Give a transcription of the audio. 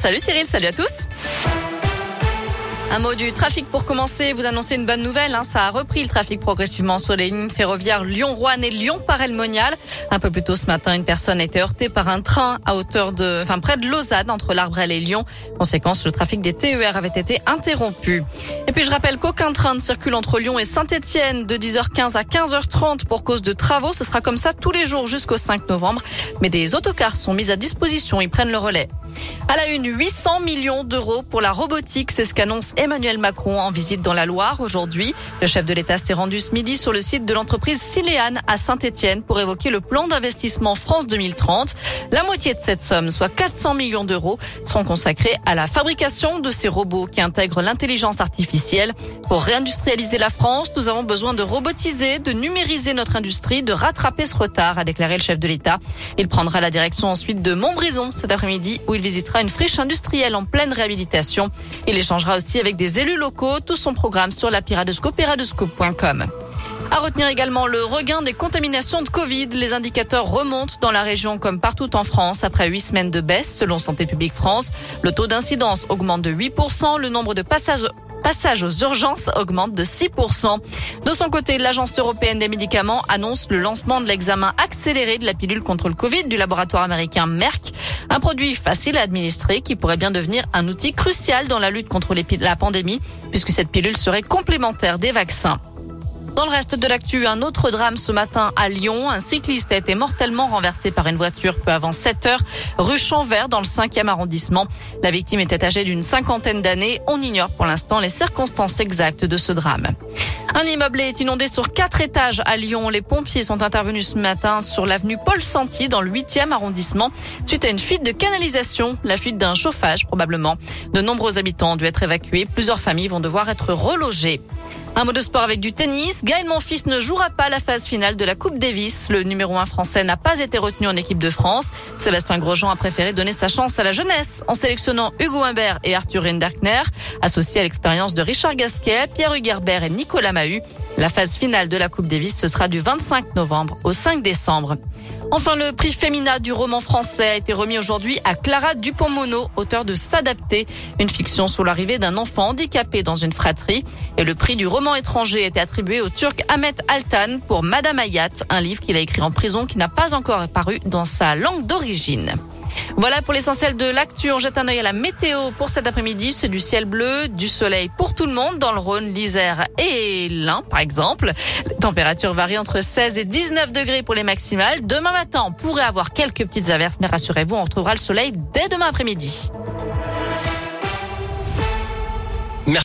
Salut Cyril, salut à tous. Un mot du trafic pour commencer. Vous annoncez une bonne nouvelle. Hein. Ça a repris le trafic progressivement sur les lignes ferroviaires Lyon-Rouen et Lyon-Parelmonial. Un peu plus tôt ce matin, une personne a été heurtée par un train à hauteur de, enfin près de Lausanne, entre l'Arbrel et Lyon. Conséquence, le trafic des TER avait été interrompu. Et puis je rappelle qu'aucun train ne circule entre Lyon et Saint-Etienne de 10h15 à 15h30 pour cause de travaux. Ce sera comme ça tous les jours jusqu'au 5 novembre. Mais des autocars sont mis à disposition. Ils prennent le relais. À la une, 800 millions d'euros pour la robotique. C'est ce qu'annonce Emmanuel Macron en visite dans la Loire aujourd'hui. Le chef de l'État s'est rendu ce midi sur le site de l'entreprise Siléane à Saint-Etienne pour évoquer le plan d'investissement France 2030. La moitié de cette somme, soit 400 millions d'euros, seront consacrés à la fabrication de ces robots qui intègrent l'intelligence artificielle. Pour réindustrialiser la France, nous avons besoin de robotiser, de numériser notre industrie, de rattraper ce retard, a déclaré le chef de l'État. Il prendra la direction ensuite de Montbrison cet après-midi où il visitera une friche industrielle en pleine réhabilitation. Il échangera aussi avec des élus locaux. Tout son programme sur la piradescope, piradescope.com. À retenir également le regain des contaminations de Covid. Les indicateurs remontent dans la région comme partout en France après huit semaines de baisse selon Santé publique France. Le taux d'incidence augmente de 8%. Le nombre de passages passage aux urgences augmente de 6%. De son côté, l'Agence européenne des médicaments annonce le lancement de l'examen accéléré de la pilule contre le Covid du laboratoire américain Merck. Un produit facile à administrer qui pourrait bien devenir un outil crucial dans la lutte contre la pandémie puisque cette pilule serait complémentaire des vaccins. Dans le reste de l'actu, un autre drame ce matin à Lyon. Un cycliste a été mortellement renversé par une voiture peu avant 7 heures, rue Champvert, dans le 5e arrondissement. La victime était âgée d'une cinquantaine d'années. On ignore pour l'instant les circonstances exactes de ce drame. Un immeuble est inondé sur quatre étages à Lyon. Les pompiers sont intervenus ce matin sur l'avenue Paul Santi dans le 8e arrondissement suite à une fuite de canalisation, la fuite d'un chauffage probablement. De nombreux habitants ont dû être évacués. Plusieurs familles vont devoir être relogées. Un mot de sport avec du tennis. Gaël Monfils ne jouera pas la phase finale de la Coupe Davis. Le numéro 1 français n'a pas été retenu en équipe de France. Sébastien Grosjean a préféré donner sa chance à la jeunesse en sélectionnant Hugo Humbert et Arthur Rinderkner, associés à l'expérience de Richard Gasquet, Pierre Hugerbert et Nicolas Mahut. La phase finale de la Coupe Davis, ce sera du 25 novembre au 5 décembre. Enfin, le prix Femina du roman français a été remis aujourd'hui à Clara Dupont-Mono, auteur de S'adapter, une fiction sur l'arrivée d'un enfant handicapé dans une fratrie. Et le prix du roman étranger a été attribué au Turc Ahmet Altan pour Madame Ayat, un livre qu'il a écrit en prison qui n'a pas encore paru dans sa langue d'origine. Voilà pour l'essentiel de l'actu. On jette un œil à la météo pour cet après-midi. C'est du ciel bleu, du soleil pour tout le monde dans le Rhône, l'Isère et l'Ain, par exemple. Les températures varient entre 16 et 19 degrés pour les maximales. Demain matin, on pourrait avoir quelques petites averses, mais rassurez-vous, on retrouvera le soleil dès demain après-midi.